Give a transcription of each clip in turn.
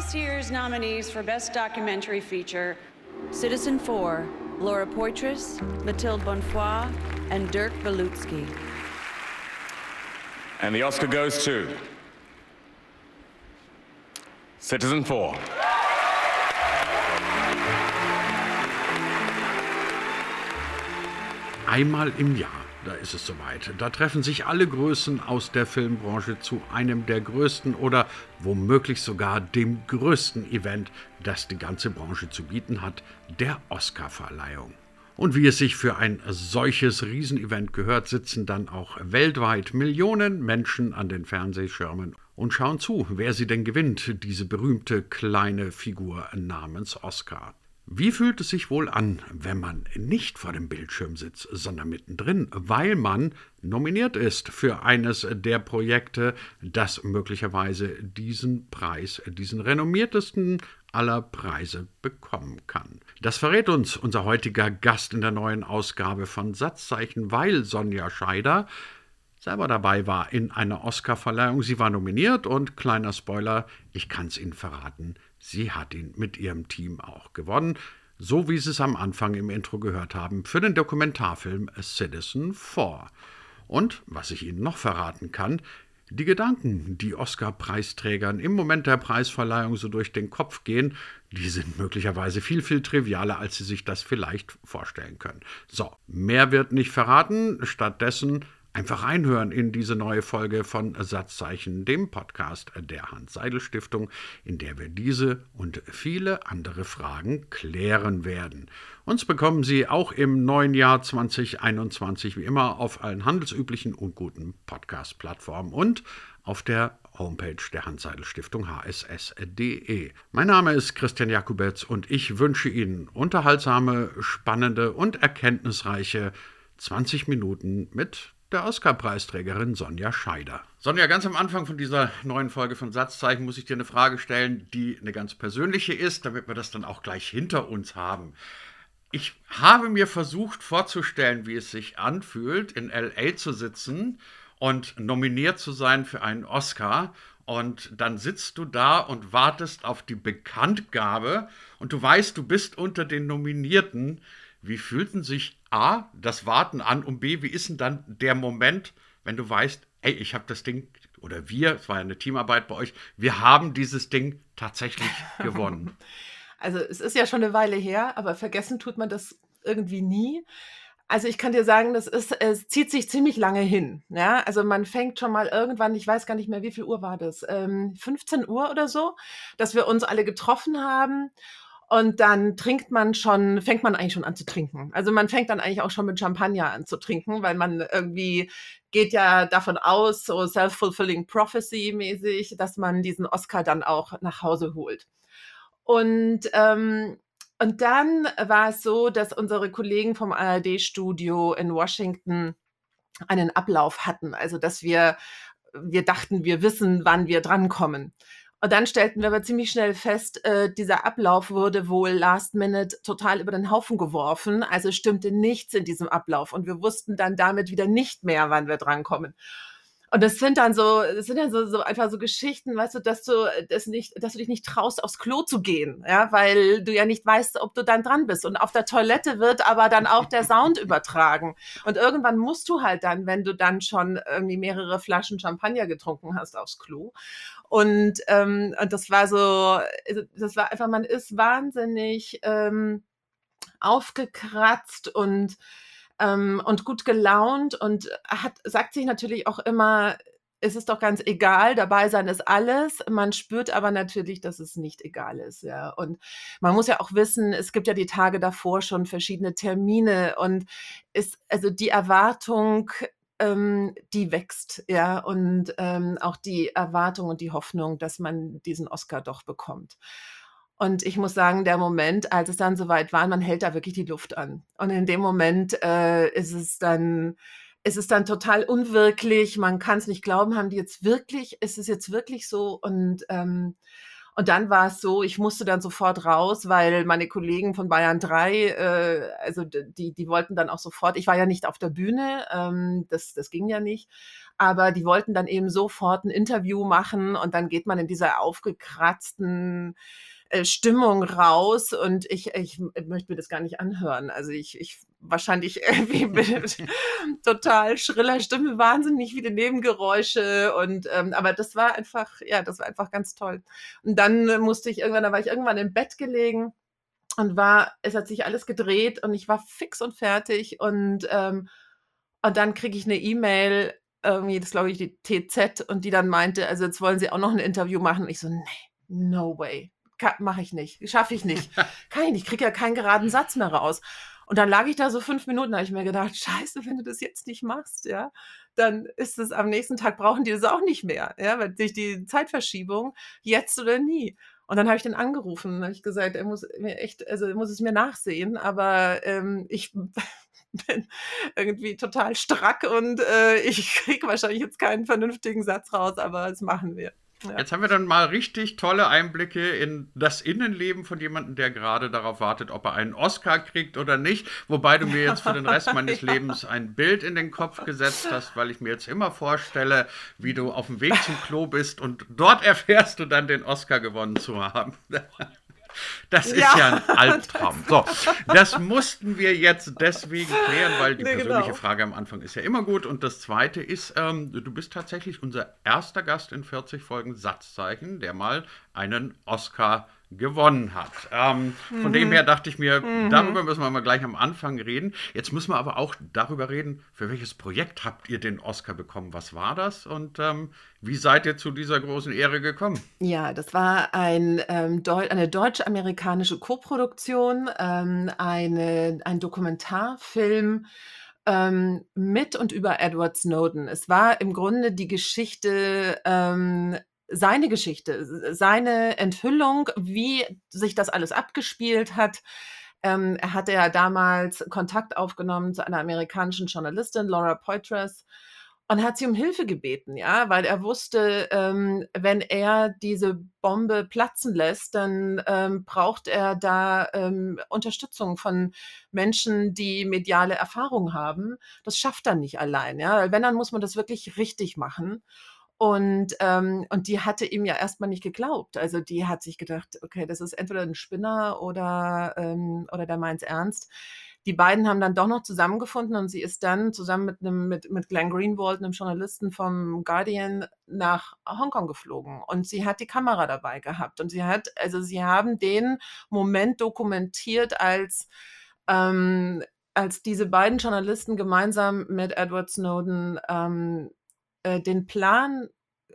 this year's nominees for Best Documentary Feature Citizen 4, Laura Poitras, Mathilde Bonfoy, and Dirk Belutsky. And the Oscar goes to Citizen 4. Einmal im Jahr, da ist es soweit. Da treffen sich alle Größen aus der Filmbranche zu einem der größten oder womöglich sogar dem größten Event, das die ganze Branche zu bieten hat, der Oscarverleihung. Und wie es sich für ein solches Riesenevent gehört, sitzen dann auch weltweit Millionen Menschen an den Fernsehschirmen und schauen zu, wer sie denn gewinnt, diese berühmte kleine Figur namens Oscar. Wie fühlt es sich wohl an, wenn man nicht vor dem Bildschirm sitzt, sondern mittendrin, weil man nominiert ist für eines der Projekte, das möglicherweise diesen Preis, diesen renommiertesten aller Preise bekommen kann. Das verrät uns unser heutiger Gast in der neuen Ausgabe von Satzzeichen, weil Sonja Scheider selber dabei war in einer Oscarverleihung. Sie war nominiert und kleiner Spoiler, ich kann es Ihnen verraten, Sie hat ihn mit ihrem Team auch gewonnen, so wie Sie es am Anfang im Intro gehört haben, für den Dokumentarfilm A Citizen 4. Und, was ich Ihnen noch verraten kann, die Gedanken, die Oscar-Preisträgern im Moment der Preisverleihung so durch den Kopf gehen, die sind möglicherweise viel, viel trivialer, als Sie sich das vielleicht vorstellen können. So, mehr wird nicht verraten, stattdessen Einfach reinhören in diese neue Folge von Satzzeichen, dem Podcast der Hans-Seidel-Stiftung, in der wir diese und viele andere Fragen klären werden. Uns bekommen Sie auch im neuen Jahr 2021 wie immer auf allen handelsüblichen und guten Podcast-Plattformen und auf der Homepage der Hans-Seidel-Stiftung hss.de. Mein Name ist Christian Jakubetz und ich wünsche Ihnen unterhaltsame, spannende und erkenntnisreiche 20 Minuten mit der Oscar-Preisträgerin Sonja Scheider. Sonja, ganz am Anfang von dieser neuen Folge von Satzzeichen muss ich dir eine Frage stellen, die eine ganz persönliche ist, damit wir das dann auch gleich hinter uns haben. Ich habe mir versucht vorzustellen, wie es sich anfühlt, in LA zu sitzen und nominiert zu sein für einen Oscar. Und dann sitzt du da und wartest auf die Bekanntgabe und du weißt, du bist unter den Nominierten. Wie fühlten sich A, das Warten an und B, wie ist denn dann der Moment, wenn du weißt, ey, ich habe das Ding, oder wir, es war ja eine Teamarbeit bei euch, wir haben dieses Ding tatsächlich gewonnen. Also es ist ja schon eine Weile her, aber vergessen tut man das irgendwie nie. Also ich kann dir sagen, das ist, es zieht sich ziemlich lange hin. Ja, also man fängt schon mal irgendwann, ich weiß gar nicht mehr, wie viel Uhr war das, ähm, 15 Uhr oder so, dass wir uns alle getroffen haben und dann trinkt man schon, fängt man eigentlich schon an zu trinken. Also man fängt dann eigentlich auch schon mit Champagner an zu trinken, weil man irgendwie geht ja davon aus, so self-fulfilling prophecy mäßig, dass man diesen Oscar dann auch nach Hause holt. Und ähm, und dann war es so, dass unsere Kollegen vom ARD-Studio in Washington einen Ablauf hatten. Also, dass wir, wir dachten, wir wissen, wann wir drankommen. Und dann stellten wir aber ziemlich schnell fest, äh, dieser Ablauf wurde wohl last minute total über den Haufen geworfen. Also stimmte nichts in diesem Ablauf. Und wir wussten dann damit wieder nicht mehr, wann wir drankommen. Und das sind dann so, das sind dann so, so einfach so Geschichten, weißt du, dass du das nicht, dass du dich nicht traust, aufs Klo zu gehen, ja, weil du ja nicht weißt, ob du dann dran bist. Und auf der Toilette wird aber dann auch der Sound übertragen. Und irgendwann musst du halt dann, wenn du dann schon irgendwie mehrere Flaschen Champagner getrunken hast, aufs Klo. Und, ähm, und das war so, also das war einfach, man ist wahnsinnig ähm, aufgekratzt und ähm, und gut gelaunt und hat, sagt sich natürlich auch immer, es ist doch ganz egal, dabei sein ist alles. Man spürt aber natürlich, dass es nicht egal ist, ja. Und man muss ja auch wissen, es gibt ja die Tage davor schon verschiedene Termine und ist, also die Erwartung, ähm, die wächst, ja, und ähm, auch die Erwartung und die Hoffnung, dass man diesen Oscar doch bekommt. Und ich muss sagen, der Moment, als es dann soweit war, man hält da wirklich die Luft an. Und in dem Moment äh, ist es dann, ist es dann total unwirklich. Man kann es nicht glauben, haben die jetzt wirklich, ist es jetzt wirklich so? Und, ähm, Und dann war es so, ich musste dann sofort raus, weil meine Kollegen von Bayern 3, äh, also die, die wollten dann auch sofort, ich war ja nicht auf der Bühne, ähm, das, das ging ja nicht, aber die wollten dann eben sofort ein Interview machen und dann geht man in dieser aufgekratzten äh, Stimmung raus und ich, ich möchte mir das gar nicht anhören. Also ich, ich wahrscheinlich irgendwie mit total schriller Stimme, wahnsinnig viele Nebengeräusche und ähm, aber das war einfach, ja, das war einfach ganz toll. Und dann musste ich irgendwann, da war ich irgendwann im Bett gelegen und war, es hat sich alles gedreht und ich war fix und fertig und ähm, und dann kriege ich eine E-Mail, irgendwie, das glaube ich die TZ und die dann meinte, also jetzt wollen sie auch noch ein Interview machen. Und ich so, nee, no way mache ich nicht, schaffe ich nicht, kann ich nicht, kriege ja keinen geraden Satz mehr raus. Und dann lag ich da so fünf Minuten, da habe ich mir gedacht, scheiße, wenn du das jetzt nicht machst, ja, dann ist es am nächsten Tag, brauchen die das auch nicht mehr, ja, weil durch die Zeitverschiebung, jetzt oder nie. Und dann habe ich den angerufen und habe ich gesagt, er muss mir echt, also er muss es mir nachsehen, aber ähm, ich bin irgendwie total strack und äh, ich kriege wahrscheinlich jetzt keinen vernünftigen Satz raus, aber das machen wir. Ja. Jetzt haben wir dann mal richtig tolle Einblicke in das Innenleben von jemandem, der gerade darauf wartet, ob er einen Oscar kriegt oder nicht. Wobei du mir jetzt für den Rest meines ja. Lebens ein Bild in den Kopf gesetzt hast, weil ich mir jetzt immer vorstelle, wie du auf dem Weg zum Klo bist und dort erfährst du dann den Oscar gewonnen zu haben. Das ist ja. ja, ein Albtraum. So, das mussten wir jetzt deswegen klären, weil die nee, persönliche genau. Frage am Anfang ist ja immer gut. Und das zweite ist, ähm, du bist tatsächlich unser erster Gast in 40 Folgen Satzzeichen, der mal einen Oscar gewonnen hat. Ähm, mhm. Von dem mhm. her dachte ich mir, mhm. darüber müssen wir mal gleich am Anfang reden. Jetzt müssen wir aber auch darüber reden, für welches Projekt habt ihr den Oscar bekommen? Was war das und ähm, wie seid ihr zu dieser großen Ehre gekommen? Ja, das war ein, ähm, Deu eine deutsch-amerikanische Koproduktion, ähm, eine, ein Dokumentarfilm ähm, mit und über Edward Snowden. Es war im Grunde die Geschichte ähm, seine Geschichte, seine Enthüllung, wie sich das alles abgespielt hat. Ähm, er hatte ja damals Kontakt aufgenommen zu einer amerikanischen Journalistin, Laura Poitras, und hat sie um Hilfe gebeten, ja, weil er wusste, ähm, wenn er diese Bombe platzen lässt, dann ähm, braucht er da ähm, Unterstützung von Menschen, die mediale Erfahrung haben. Das schafft er nicht allein, ja. Wenn, dann muss man das wirklich richtig machen. Und, ähm, und die hatte ihm ja erstmal nicht geglaubt. Also die hat sich gedacht, okay, das ist entweder ein Spinner oder, ähm, oder der meint es ernst. Die beiden haben dann doch noch zusammengefunden und sie ist dann zusammen mit, einem, mit, mit Glenn Greenwald, einem Journalisten vom Guardian, nach Hongkong geflogen. Und sie hat die Kamera dabei gehabt. Und sie hat, also sie haben den Moment dokumentiert als ähm, als diese beiden Journalisten gemeinsam mit Edward Snowden ähm, äh, den Plan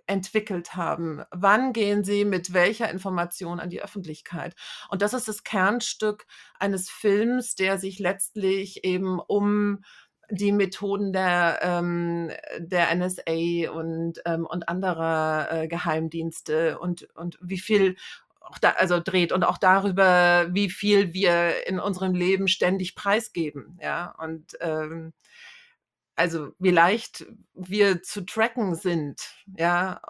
entwickelt haben. Wann gehen sie mit welcher Information an die Öffentlichkeit? Und das ist das Kernstück eines Films, der sich letztlich eben um die Methoden der, ähm, der NSA und, ähm, und anderer äh, Geheimdienste und, und wie viel auch da, also dreht und auch darüber, wie viel wir in unserem Leben ständig preisgeben. Ja, und ähm, also wie leicht wir zu tracken sind, ja,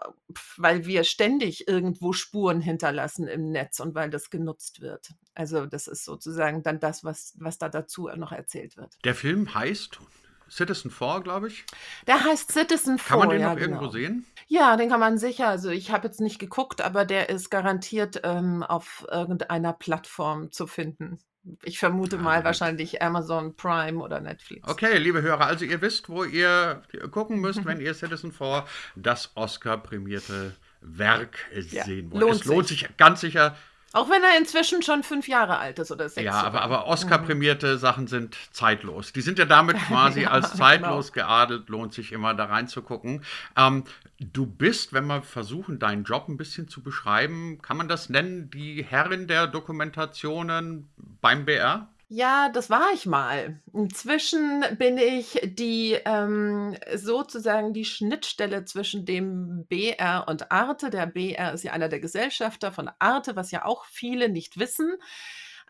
weil wir ständig irgendwo Spuren hinterlassen im Netz und weil das genutzt wird. Also das ist sozusagen dann das, was, was da dazu noch erzählt wird. Der Film heißt Citizen 4, glaube ich. Der heißt Citizen 4. Kann man den ja, noch genau. irgendwo sehen? Ja, den kann man sicher. Also ich habe jetzt nicht geguckt, aber der ist garantiert ähm, auf irgendeiner Plattform zu finden. Ich vermute mal wahrscheinlich Amazon Prime oder Netflix. Okay, liebe Hörer, also ihr wisst, wo ihr gucken müsst, wenn ihr Citizen 4, das Oscar-prämierte Werk ja, sehen wollt. Lohnt es lohnt sich ganz sicher. Auch wenn er inzwischen schon fünf Jahre alt ist oder sechs. Ja, aber, aber Oscar-prämierte mhm. Sachen sind zeitlos. Die sind ja damit quasi ja, als zeitlos genau. geadelt, lohnt sich immer da reinzugucken. Ähm, Du bist, wenn wir versuchen, deinen Job ein bisschen zu beschreiben, kann man das nennen, die Herrin der Dokumentationen beim BR? Ja, das war ich mal. Inzwischen bin ich die ähm, sozusagen die Schnittstelle zwischen dem BR und Arte. Der BR ist ja einer der Gesellschafter von Arte, was ja auch viele nicht wissen.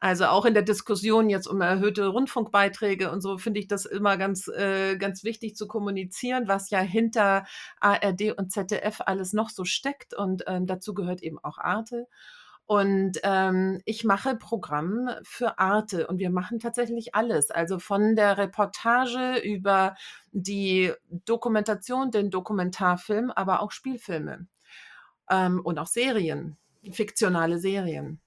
Also auch in der Diskussion jetzt um erhöhte Rundfunkbeiträge und so finde ich das immer ganz, äh, ganz wichtig zu kommunizieren, was ja hinter ARD und ZDF alles noch so steckt. Und ähm, dazu gehört eben auch Arte. Und ähm, ich mache Programm für Arte und wir machen tatsächlich alles. Also von der Reportage über die Dokumentation, den Dokumentarfilm, aber auch Spielfilme ähm, und auch Serien, fiktionale Serien.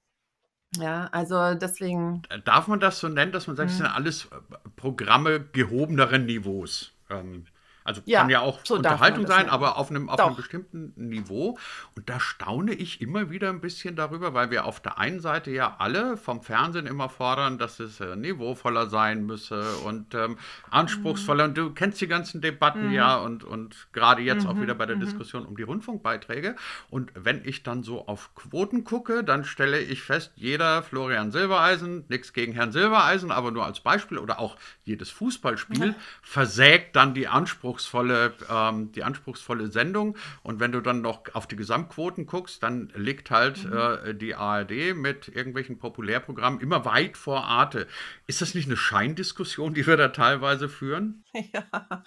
Ja, also deswegen. Darf man das so nennen, dass man sagt, es sind mhm. alles äh, Programme gehobeneren Niveaus? Ähm, also ja, kann ja auch so Unterhaltung sein, nennen. aber auf einem, auf einem bestimmten Niveau. Und da staune ich immer wieder ein bisschen darüber, weil wir auf der einen Seite ja alle vom Fernsehen immer fordern, dass es äh, niveauvoller sein müsse und ähm, anspruchsvoller. Mhm. Und du kennst die ganzen Debatten mhm. ja und, und gerade jetzt mhm. auch wieder bei der mhm. Diskussion um die Rundfunkbeiträge. Und wenn ich dann so auf Quoten gucke, dann stelle ich fest, jeder Florian Silbereisen, nichts gegen Herrn Silbereisen, aber nur als Beispiel oder auch jedes Fußballspiel versägt dann die Anspruchsvoller anspruchsvolle, ähm, die anspruchsvolle Sendung. Und wenn du dann noch auf die Gesamtquoten guckst, dann liegt halt mhm. äh, die ARD mit irgendwelchen Populärprogrammen immer weit vor Arte. Ist das nicht eine Scheindiskussion, die wir da teilweise führen? Ja.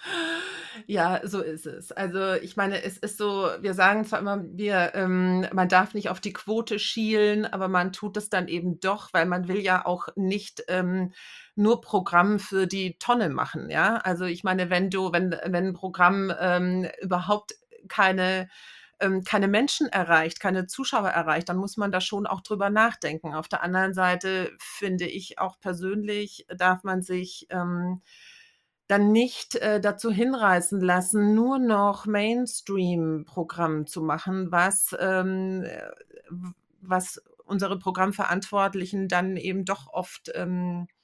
Ja, so ist es. Also ich meine, es ist so, wir sagen zwar immer, wir, ähm, man darf nicht auf die Quote schielen, aber man tut es dann eben doch, weil man will ja auch nicht ähm, nur Programm für die Tonne machen. Ja, also ich meine, wenn du, wenn, wenn ein Programm ähm, überhaupt keine ähm, keine Menschen erreicht, keine Zuschauer erreicht, dann muss man da schon auch drüber nachdenken. Auf der anderen Seite finde ich auch persönlich, darf man sich ähm, dann nicht äh, dazu hinreißen lassen, nur noch Mainstream-Programm zu machen, was, ähm, äh, was unsere Programmverantwortlichen dann eben doch oft ähm, äh,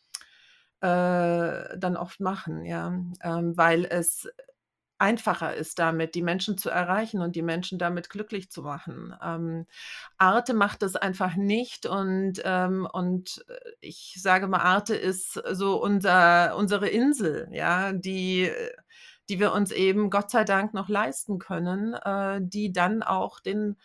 dann oft machen, ja, ähm, weil es einfacher ist damit, die Menschen zu erreichen und die Menschen damit glücklich zu machen. Ähm, Arte macht das einfach nicht und, ähm, und äh, ich sage mal, Arte ist so unser, unsere Insel, ja, die, die wir uns eben Gott sei Dank noch leisten können, äh, die dann auch den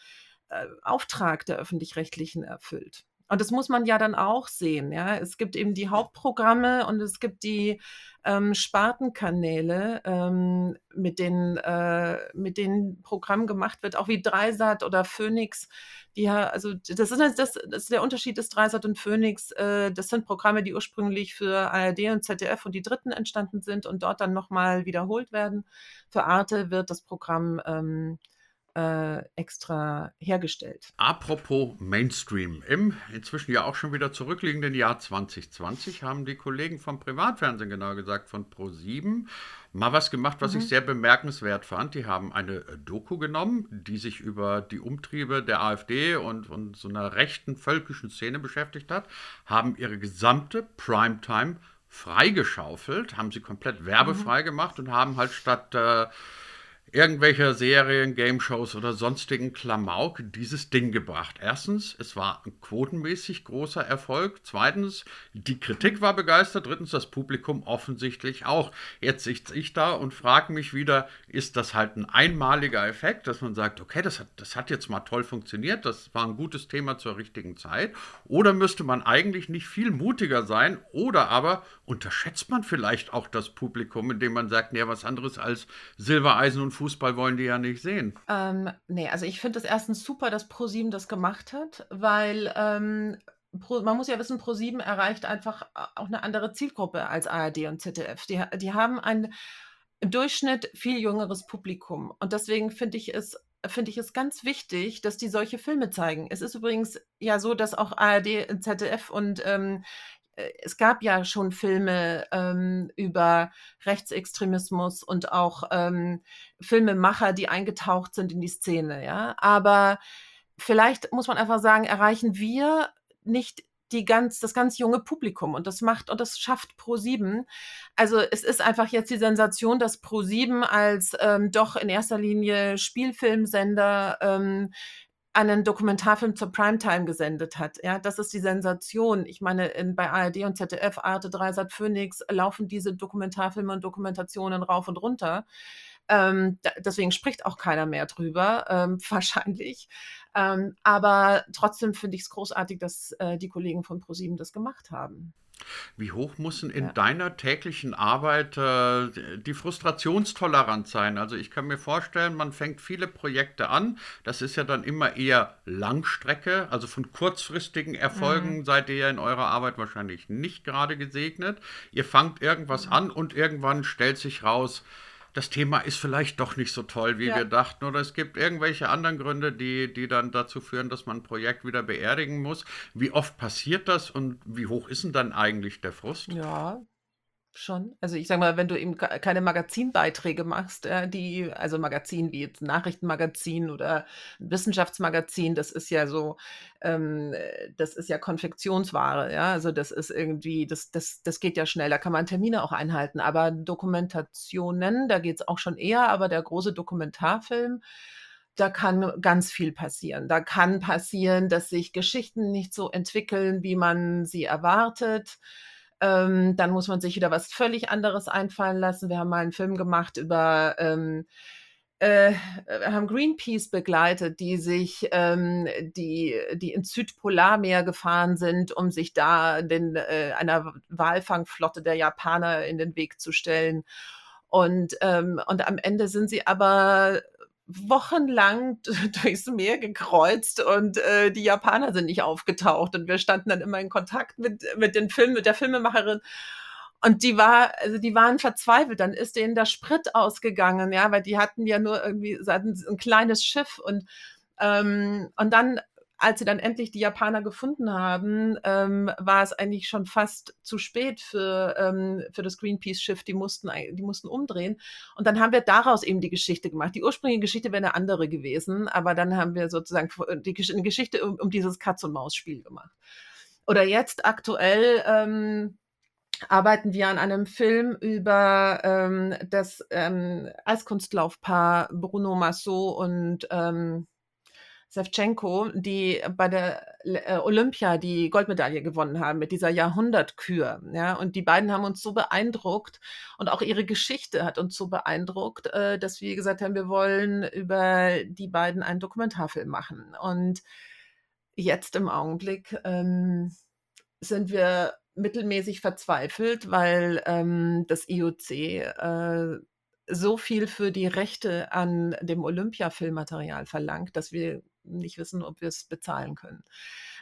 äh, Auftrag der öffentlich-rechtlichen erfüllt. Und das muss man ja dann auch sehen. Ja? Es gibt eben die Hauptprogramme und es gibt die ähm, Spartenkanäle, ähm, mit, denen, äh, mit denen Programm gemacht wird, auch wie Dreisat oder Phoenix. Die, also das ist, das, das ist der Unterschied des Dreisat und Phoenix. Äh, das sind Programme, die ursprünglich für ARD und ZDF und die Dritten entstanden sind und dort dann nochmal wiederholt werden. Für Arte wird das Programm ähm, äh, extra hergestellt. Apropos Mainstream. Im inzwischen ja auch schon wieder zurückliegenden Jahr 2020 haben die Kollegen vom Privatfernsehen, genau gesagt von Pro7, mal was gemacht, was mhm. ich sehr bemerkenswert fand. Die haben eine Doku genommen, die sich über die Umtriebe der AfD und, und so einer rechten völkischen Szene beschäftigt hat, haben ihre gesamte Primetime freigeschaufelt, haben sie komplett werbefrei mhm. gemacht und haben halt statt äh, irgendwelcher Serien, Game-Shows oder sonstigen Klamauk dieses Ding gebracht. Erstens, es war ein quotenmäßig großer Erfolg. Zweitens, die Kritik war begeistert. Drittens, das Publikum offensichtlich auch. Jetzt sitze ich da und frage mich wieder, ist das halt ein einmaliger Effekt, dass man sagt, okay, das hat, das hat jetzt mal toll funktioniert, das war ein gutes Thema zur richtigen Zeit? Oder müsste man eigentlich nicht viel mutiger sein? Oder aber unterschätzt man vielleicht auch das Publikum, indem man sagt, nee, was anderes als Silbereisen und Fußball wollen die ja nicht sehen. Ähm, nee, also ich finde es erstens super, dass ProSieben das gemacht hat, weil ähm, Pro, man muss ja wissen, ProSieben erreicht einfach auch eine andere Zielgruppe als ARD und ZDF. Die, die haben ein im Durchschnitt viel jüngeres Publikum. Und deswegen finde ich es finde ich es ganz wichtig, dass die solche Filme zeigen. Es ist übrigens ja so, dass auch ARD, ZDF und ähm, äh, es gab ja schon Filme ähm, über Rechtsextremismus und auch ähm, Filmemacher, die eingetaucht sind in die Szene, ja. Aber vielleicht muss man einfach sagen, erreichen wir nicht die ganz, das ganz junge Publikum und das macht und das schafft Pro7. Also es ist einfach jetzt die Sensation, dass Pro7 als ähm, doch in erster Linie Spielfilmsender ähm, einen Dokumentarfilm zur Primetime gesendet hat. Ja, das ist die Sensation. Ich meine, in, bei ARD und ZDF, Arte, Dreisat, Phoenix laufen diese Dokumentarfilme und Dokumentationen rauf und runter. Ähm, da, deswegen spricht auch keiner mehr drüber, ähm, wahrscheinlich. Ähm, aber trotzdem finde ich es großartig, dass äh, die Kollegen von ProSieben das gemacht haben. Wie hoch muss denn in ja. deiner täglichen Arbeit äh, die Frustrationstoleranz sein? Also ich kann mir vorstellen, man fängt viele Projekte an. Das ist ja dann immer eher Langstrecke. Also von kurzfristigen Erfolgen mhm. seid ihr ja in eurer Arbeit wahrscheinlich nicht gerade gesegnet. Ihr fangt irgendwas mhm. an und irgendwann stellt sich raus, das Thema ist vielleicht doch nicht so toll, wie ja. wir dachten. Oder es gibt irgendwelche anderen Gründe, die, die dann dazu führen, dass man ein Projekt wieder beerdigen muss. Wie oft passiert das und wie hoch ist denn dann eigentlich der Frust? Ja, Schon. Also ich sage mal, wenn du eben keine Magazinbeiträge machst, äh, die, also Magazin wie jetzt Nachrichtenmagazin oder Wissenschaftsmagazin, das ist ja so, ähm, das ist ja Konfektionsware, ja. Also das ist irgendwie, das, das, das geht ja schnell, da kann man Termine auch einhalten. Aber Dokumentationen, da geht es auch schon eher, aber der große Dokumentarfilm, da kann ganz viel passieren. Da kann passieren, dass sich Geschichten nicht so entwickeln, wie man sie erwartet ähm, dann muss man sich wieder was völlig anderes einfallen lassen. Wir haben mal einen Film gemacht über ähm, äh, haben Greenpeace begleitet, die sich, ähm, die, die ins Südpolarmeer gefahren sind, um sich da den, äh, einer Walfangflotte der Japaner in den Weg zu stellen. Und, ähm, und am Ende sind sie aber wochenlang durchs Meer gekreuzt und äh, die Japaner sind nicht aufgetaucht und wir standen dann immer in Kontakt mit mit den Film mit der Filmemacherin und die war also die waren verzweifelt. Dann ist denen der Sprit ausgegangen ja weil die hatten ja nur irgendwie ein kleines Schiff und ähm, und dann als sie dann endlich die Japaner gefunden haben, ähm, war es eigentlich schon fast zu spät für, ähm, für das Greenpeace-Schiff. Die mussten, die mussten umdrehen. Und dann haben wir daraus eben die Geschichte gemacht. Die ursprüngliche Geschichte wäre eine andere gewesen, aber dann haben wir sozusagen die eine Geschichte um, um dieses Katz-und-Maus-Spiel gemacht. Oder jetzt aktuell ähm, arbeiten wir an einem Film über ähm, das ähm, Eiskunstlaufpaar Bruno Massot und ähm, Sevchenko, die bei der äh, Olympia die Goldmedaille gewonnen haben mit dieser Jahrhundertkür. Ja, und die beiden haben uns so beeindruckt und auch ihre Geschichte hat uns so beeindruckt, äh, dass wir gesagt haben, wir wollen über die beiden einen Dokumentarfilm machen. Und jetzt im Augenblick ähm, sind wir mittelmäßig verzweifelt, weil ähm, das IOC äh, so viel für die Rechte an dem Olympia-Filmmaterial verlangt, dass wir nicht wissen, ob wir es bezahlen können.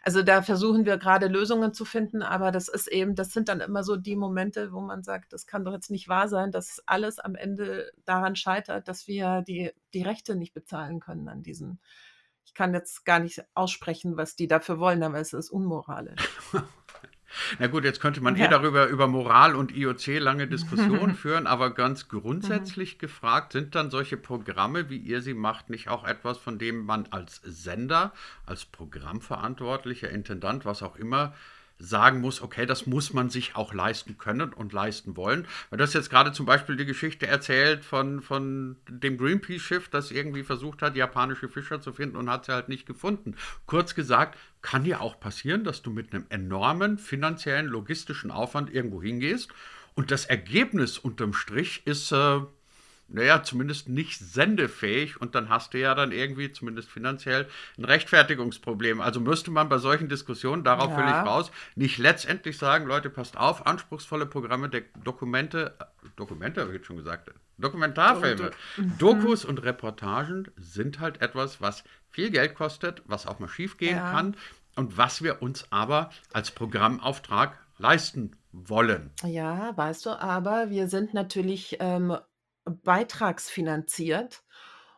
Also da versuchen wir gerade Lösungen zu finden, aber das ist eben, das sind dann immer so die Momente, wo man sagt, das kann doch jetzt nicht wahr sein, dass alles am Ende daran scheitert, dass wir die, die Rechte nicht bezahlen können an diesen. Ich kann jetzt gar nicht aussprechen, was die dafür wollen, aber es ist unmoralisch. Na gut, jetzt könnte man ja. eh darüber über Moral und IOC lange Diskussionen führen, aber ganz grundsätzlich gefragt, sind dann solche Programme, wie ihr sie macht, nicht auch etwas, von dem man als Sender, als Programmverantwortlicher, Intendant, was auch immer, sagen muss, okay, das muss man sich auch leisten können und leisten wollen. Weil das jetzt gerade zum Beispiel die Geschichte erzählt von, von dem Greenpeace-Schiff, das irgendwie versucht hat, japanische Fischer zu finden und hat sie halt nicht gefunden. Kurz gesagt, kann ja auch passieren, dass du mit einem enormen finanziellen, logistischen Aufwand irgendwo hingehst und das Ergebnis unterm Strich ist äh, naja, zumindest nicht sendefähig und dann hast du ja dann irgendwie zumindest finanziell ein Rechtfertigungsproblem. Also müsste man bei solchen Diskussionen, darauf ja. will ich raus, nicht letztendlich sagen, Leute, passt auf, anspruchsvolle Programme, der Dokumente, Dokumente habe ich jetzt schon gesagt, Dokumentarfilme, mhm. Dokus und Reportagen sind halt etwas, was viel Geld kostet, was auch mal schief gehen ja. kann und was wir uns aber als Programmauftrag leisten wollen. Ja, weißt du, aber wir sind natürlich ähm, beitragsfinanziert.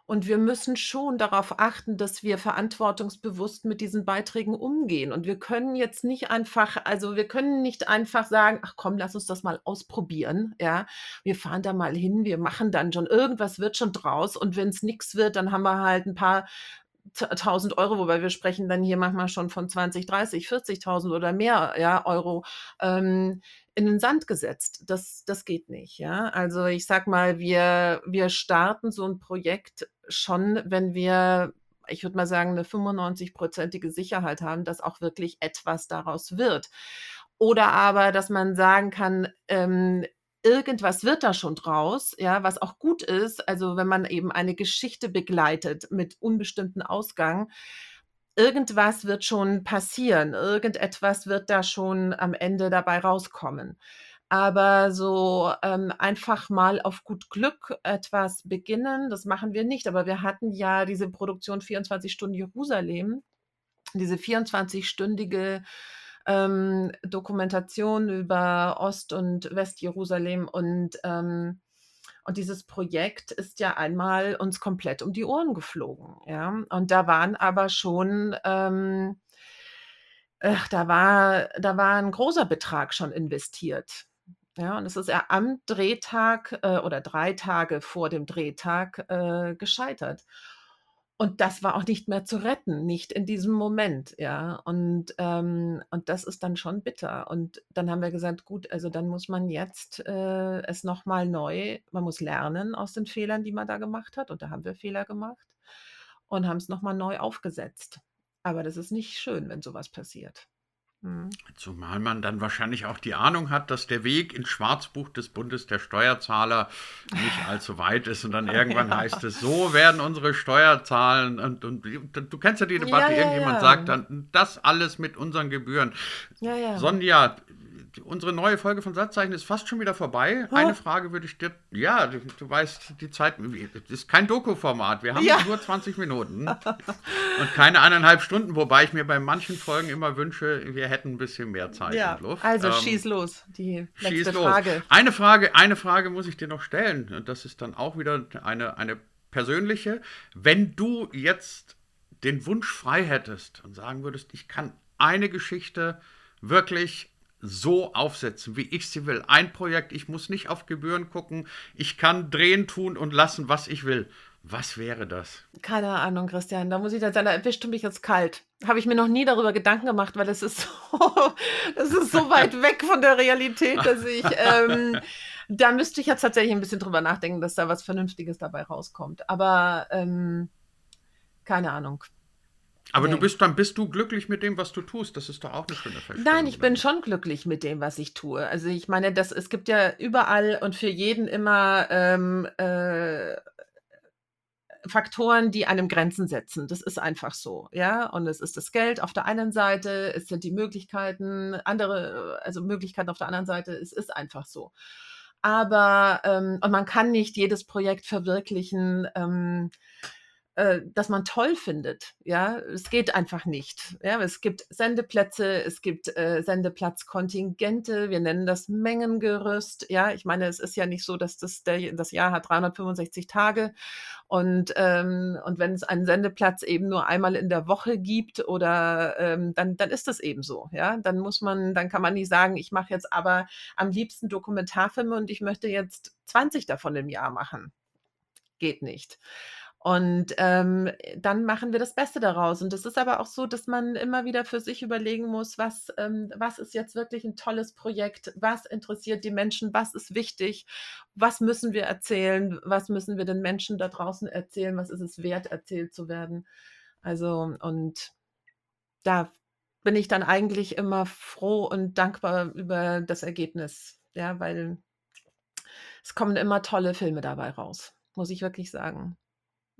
Und wir müssen schon darauf achten, dass wir verantwortungsbewusst mit diesen Beiträgen umgehen. Und wir können jetzt nicht einfach, also wir können nicht einfach sagen, ach komm, lass uns das mal ausprobieren. Ja, wir fahren da mal hin, wir machen dann schon, irgendwas wird schon draus. Und wenn es nichts wird, dann haben wir halt ein paar 1000 Euro, wobei wir sprechen dann hier manchmal schon von 20, 30, 40.000 oder mehr ja, Euro. Ähm, in den Sand gesetzt. Das, das geht nicht. Ja? Also ich sag mal, wir, wir starten so ein Projekt schon, wenn wir, ich würde mal sagen, eine 95-prozentige Sicherheit haben, dass auch wirklich etwas daraus wird. Oder aber, dass man sagen kann, ähm, irgendwas wird da schon draus, ja, was auch gut ist. Also wenn man eben eine Geschichte begleitet mit unbestimmten Ausgang, irgendwas wird schon passieren, irgendetwas wird da schon am Ende dabei rauskommen. Aber so ähm, einfach mal auf gut Glück etwas beginnen, das machen wir nicht. Aber wir hatten ja diese Produktion 24 Stunden Jerusalem, diese 24-stündige ähm, Dokumentation über Ost- und Westjerusalem und ähm, und dieses Projekt ist ja einmal uns komplett um die Ohren geflogen. Ja? Und da waren aber schon, ähm, äh, da, war, da war ein großer Betrag schon investiert. Ja, und es ist ja am Drehtag äh, oder drei Tage vor dem Drehtag äh, gescheitert. Und das war auch nicht mehr zu retten, nicht in diesem Moment, ja. Und, ähm, und das ist dann schon bitter. Und dann haben wir gesagt, gut, also dann muss man jetzt äh, es nochmal neu, man muss lernen aus den Fehlern, die man da gemacht hat. Und da haben wir Fehler gemacht und haben es nochmal neu aufgesetzt. Aber das ist nicht schön, wenn sowas passiert. Mhm. Zumal man dann wahrscheinlich auch die Ahnung hat, dass der Weg ins Schwarzbuch des Bundes der Steuerzahler nicht allzu weit ist und dann irgendwann ja. heißt es, so werden unsere Steuerzahlen und, und, du kennst ja die Debatte, ja, ja, irgendjemand sagt dann, das alles mit unseren Gebühren. Sonja, unsere neue Folge von Satzzeichen ist fast schon wieder vorbei. Oh. Eine Frage würde ich dir. Ja, du, du weißt, die Zeit. Das ist kein Doku-Format. Wir haben ja. nur 20 Minuten und keine eineinhalb Stunden, wobei ich mir bei manchen Folgen immer wünsche, wir hätten ein bisschen mehr Zeit ja. und Luft. Also ähm, schieß los. Die letzte schieß Frage. Los. Eine Frage. Eine Frage muss ich dir noch stellen. Und das ist dann auch wieder eine, eine persönliche. Wenn du jetzt den Wunsch frei hättest und sagen würdest, ich kann eine Geschichte wirklich so aufsetzen, wie ich sie will. Ein Projekt, ich muss nicht auf Gebühren gucken, ich kann drehen, tun und lassen, was ich will. Was wäre das? Keine Ahnung, Christian. Da muss ich dann da erwischt mich jetzt kalt. Habe ich mir noch nie darüber Gedanken gemacht, weil es ist so, das ist so weit weg von der Realität, dass ich, ähm, da müsste ich jetzt tatsächlich ein bisschen drüber nachdenken, dass da was Vernünftiges dabei rauskommt. Aber ähm, keine Ahnung. Aber nee. du bist dann bist du glücklich mit dem, was du tust. Das ist doch auch eine schöne Feststellung. Nein, ich bin schon glücklich mit dem, was ich tue. Also ich meine, das, es gibt ja überall und für jeden immer ähm, äh, Faktoren, die einem Grenzen setzen. Das ist einfach so, ja. Und es ist das Geld auf der einen Seite, es sind die Möglichkeiten, andere, also Möglichkeiten auf der anderen Seite. Es ist einfach so. Aber ähm, und man kann nicht jedes Projekt verwirklichen. Ähm, äh, dass man toll findet. Ja, es geht einfach nicht. Ja, es gibt Sendeplätze, es gibt äh, Sendeplatzkontingente, wir nennen das Mengengerüst. Ja, ich meine, es ist ja nicht so, dass das, der, das Jahr hat 365 Tage und, ähm, und wenn es einen Sendeplatz eben nur einmal in der Woche gibt oder ähm, dann, dann ist das eben so. Ja, dann muss man, dann kann man nicht sagen, ich mache jetzt aber am liebsten Dokumentarfilme und ich möchte jetzt 20 davon im Jahr machen. Geht nicht. Und ähm, dann machen wir das Beste daraus. Und es ist aber auch so, dass man immer wieder für sich überlegen muss, was, ähm, was ist jetzt wirklich ein tolles Projekt, was interessiert die Menschen, was ist wichtig, was müssen wir erzählen, was müssen wir den Menschen da draußen erzählen, was ist es wert, erzählt zu werden. Also, und da bin ich dann eigentlich immer froh und dankbar über das Ergebnis, ja, weil es kommen immer tolle Filme dabei raus, muss ich wirklich sagen.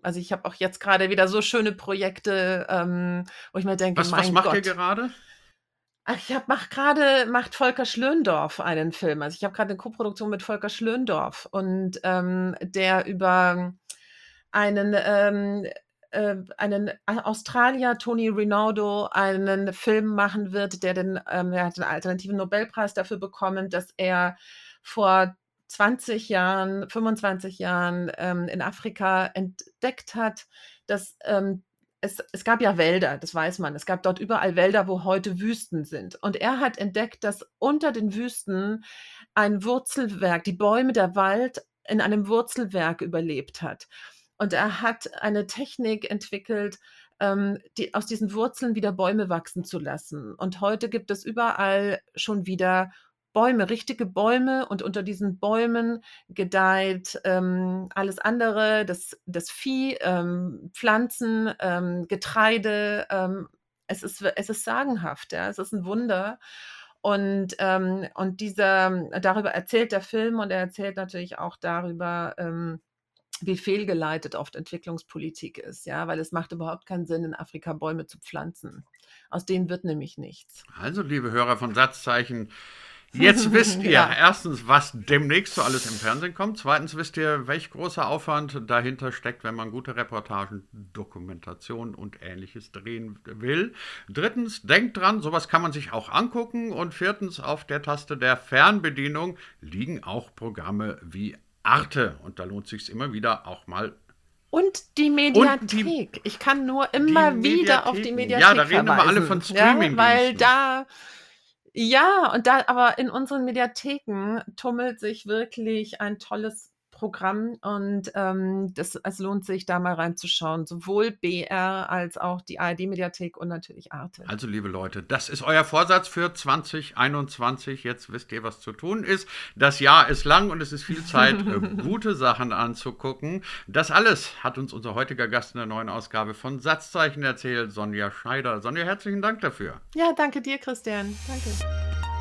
Also ich habe auch jetzt gerade wieder so schöne Projekte, ähm, wo ich mir denke, was, mein was macht Gott. ihr gerade? Ach, ich habe mach gerade macht Volker Schlöndorf einen Film. Also ich habe gerade eine Koproduktion mit Volker Schlöndorf und ähm, der über einen ähm, äh, einen Australier Tony Rinaldo einen Film machen wird, der den ähm, er hat den alternativen Nobelpreis dafür bekommen, dass er vor 20 Jahren, 25 Jahren ähm, in Afrika entdeckt hat, dass ähm, es, es, gab ja Wälder, das weiß man. Es gab dort überall Wälder, wo heute Wüsten sind. Und er hat entdeckt, dass unter den Wüsten ein Wurzelwerk, die Bäume der Wald in einem Wurzelwerk überlebt hat. Und er hat eine Technik entwickelt, ähm, die, aus diesen Wurzeln wieder Bäume wachsen zu lassen. Und heute gibt es überall schon wieder Bäume, richtige Bäume und unter diesen Bäumen gedeiht ähm, alles andere, das, das Vieh, ähm, Pflanzen, ähm, Getreide. Ähm, es, ist, es ist sagenhaft, ja, es ist ein Wunder. Und, ähm, und dieser, darüber erzählt der Film und er erzählt natürlich auch darüber, ähm, wie fehlgeleitet oft Entwicklungspolitik ist, ja, weil es macht überhaupt keinen Sinn, in Afrika Bäume zu pflanzen. Aus denen wird nämlich nichts. Also, liebe Hörer von Satzzeichen, Jetzt wisst ihr ja. erstens, was demnächst so alles im Fernsehen kommt. Zweitens wisst ihr, welch großer Aufwand dahinter steckt, wenn man gute Reportagen, Dokumentation und ähnliches drehen will. Drittens, denkt dran, sowas kann man sich auch angucken. Und viertens, auf der Taste der Fernbedienung liegen auch Programme wie Arte. Und da lohnt sich immer wieder auch mal und die Mediathek. Die, ich kann nur immer wieder auf die Mediathek Ja, da reden immer alle von Streaming. Ja, weil da ja, und da aber in unseren Mediatheken tummelt sich wirklich ein tolles Programm und ähm, das, es lohnt sich, da mal reinzuschauen. Sowohl BR als auch die ARD-Mediathek und natürlich Arte. Also, liebe Leute, das ist euer Vorsatz für 2021. Jetzt wisst ihr, was zu tun ist. Das Jahr ist lang und es ist viel Zeit, äh, gute Sachen anzugucken. Das alles hat uns unser heutiger Gast in der neuen Ausgabe von Satzzeichen erzählt, Sonja Schneider. Sonja, herzlichen Dank dafür. Ja, danke dir, Christian. Danke.